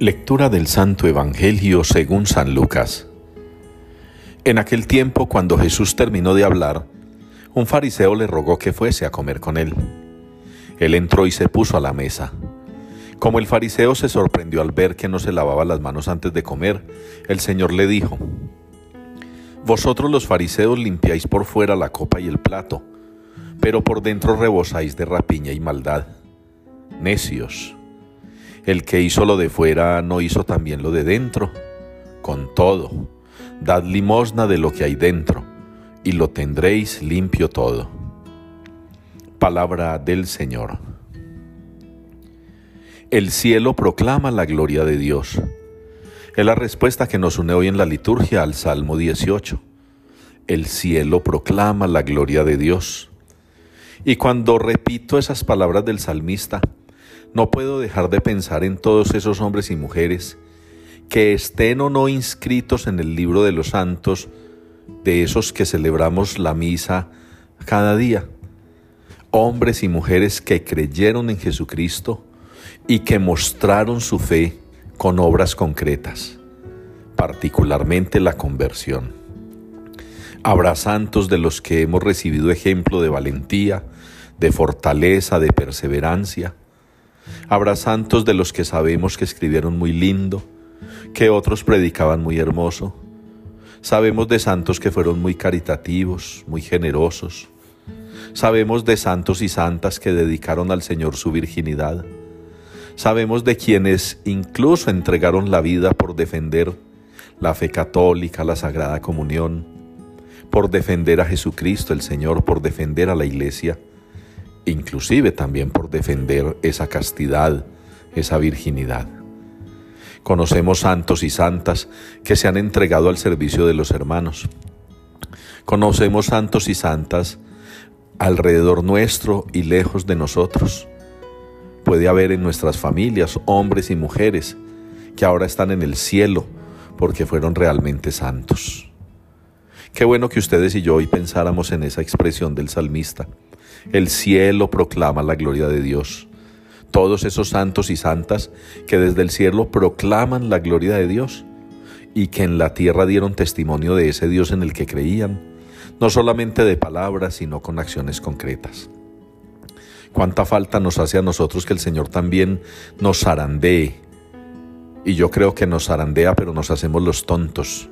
Lectura del Santo Evangelio según San Lucas. En aquel tiempo, cuando Jesús terminó de hablar, un fariseo le rogó que fuese a comer con él. Él entró y se puso a la mesa. Como el fariseo se sorprendió al ver que no se lavaba las manos antes de comer, el Señor le dijo, Vosotros los fariseos limpiáis por fuera la copa y el plato, pero por dentro rebosáis de rapiña y maldad. Necios el que hizo lo de fuera no hizo también lo de dentro. Con todo, dad limosna de lo que hay dentro, y lo tendréis limpio todo. Palabra del Señor. El cielo proclama la gloria de Dios. Es la respuesta que nos une hoy en la liturgia al Salmo 18. El cielo proclama la gloria de Dios. Y cuando repito esas palabras del salmista, no puedo dejar de pensar en todos esos hombres y mujeres que estén o no inscritos en el libro de los santos, de esos que celebramos la misa cada día. Hombres y mujeres que creyeron en Jesucristo y que mostraron su fe con obras concretas, particularmente la conversión. Habrá santos de los que hemos recibido ejemplo de valentía, de fortaleza, de perseverancia, Habrá santos de los que sabemos que escribieron muy lindo, que otros predicaban muy hermoso. Sabemos de santos que fueron muy caritativos, muy generosos. Sabemos de santos y santas que dedicaron al Señor su virginidad. Sabemos de quienes incluso entregaron la vida por defender la fe católica, la Sagrada Comunión, por defender a Jesucristo el Señor, por defender a la Iglesia inclusive también por defender esa castidad, esa virginidad. Conocemos santos y santas que se han entregado al servicio de los hermanos. Conocemos santos y santas alrededor nuestro y lejos de nosotros. Puede haber en nuestras familias hombres y mujeres que ahora están en el cielo porque fueron realmente santos. Qué bueno que ustedes y yo hoy pensáramos en esa expresión del salmista el cielo proclama la gloria de Dios. Todos esos santos y santas que desde el cielo proclaman la gloria de Dios y que en la tierra dieron testimonio de ese Dios en el que creían, no solamente de palabras, sino con acciones concretas. Cuánta falta nos hace a nosotros que el Señor también nos zarandee. Y yo creo que nos zarandea, pero nos hacemos los tontos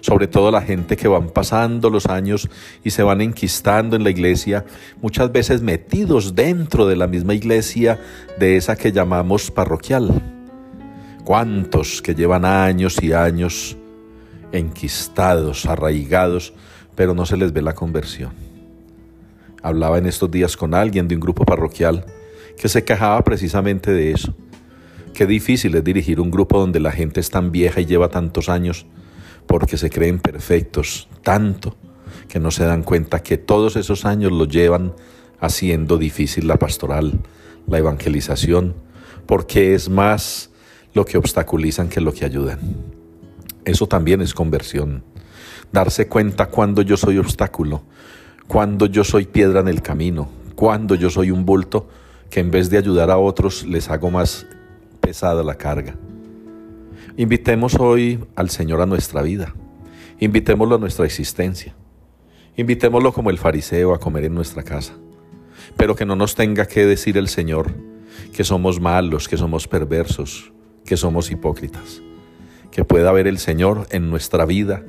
sobre todo la gente que van pasando los años y se van enquistando en la iglesia, muchas veces metidos dentro de la misma iglesia de esa que llamamos parroquial. ¿Cuántos que llevan años y años enquistados, arraigados, pero no se les ve la conversión? Hablaba en estos días con alguien de un grupo parroquial que se quejaba precisamente de eso. Qué difícil es dirigir un grupo donde la gente es tan vieja y lleva tantos años porque se creen perfectos tanto que no se dan cuenta que todos esos años los llevan haciendo difícil la pastoral, la evangelización, porque es más lo que obstaculizan que lo que ayudan. Eso también es conversión. Darse cuenta cuando yo soy obstáculo, cuando yo soy piedra en el camino, cuando yo soy un bulto que en vez de ayudar a otros les hago más pesada la carga. Invitemos hoy al Señor a nuestra vida. Invitémoslo a nuestra existencia. Invitémoslo como el fariseo a comer en nuestra casa. Pero que no nos tenga que decir el Señor que somos malos, que somos perversos, que somos hipócritas. Que pueda ver el Señor en nuestra vida,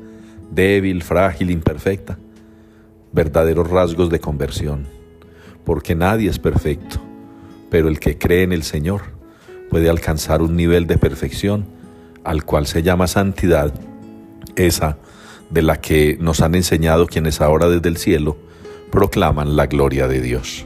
débil, frágil, imperfecta, verdaderos rasgos de conversión. Porque nadie es perfecto, pero el que cree en el Señor puede alcanzar un nivel de perfección al cual se llama santidad, esa de la que nos han enseñado quienes ahora desde el cielo proclaman la gloria de Dios.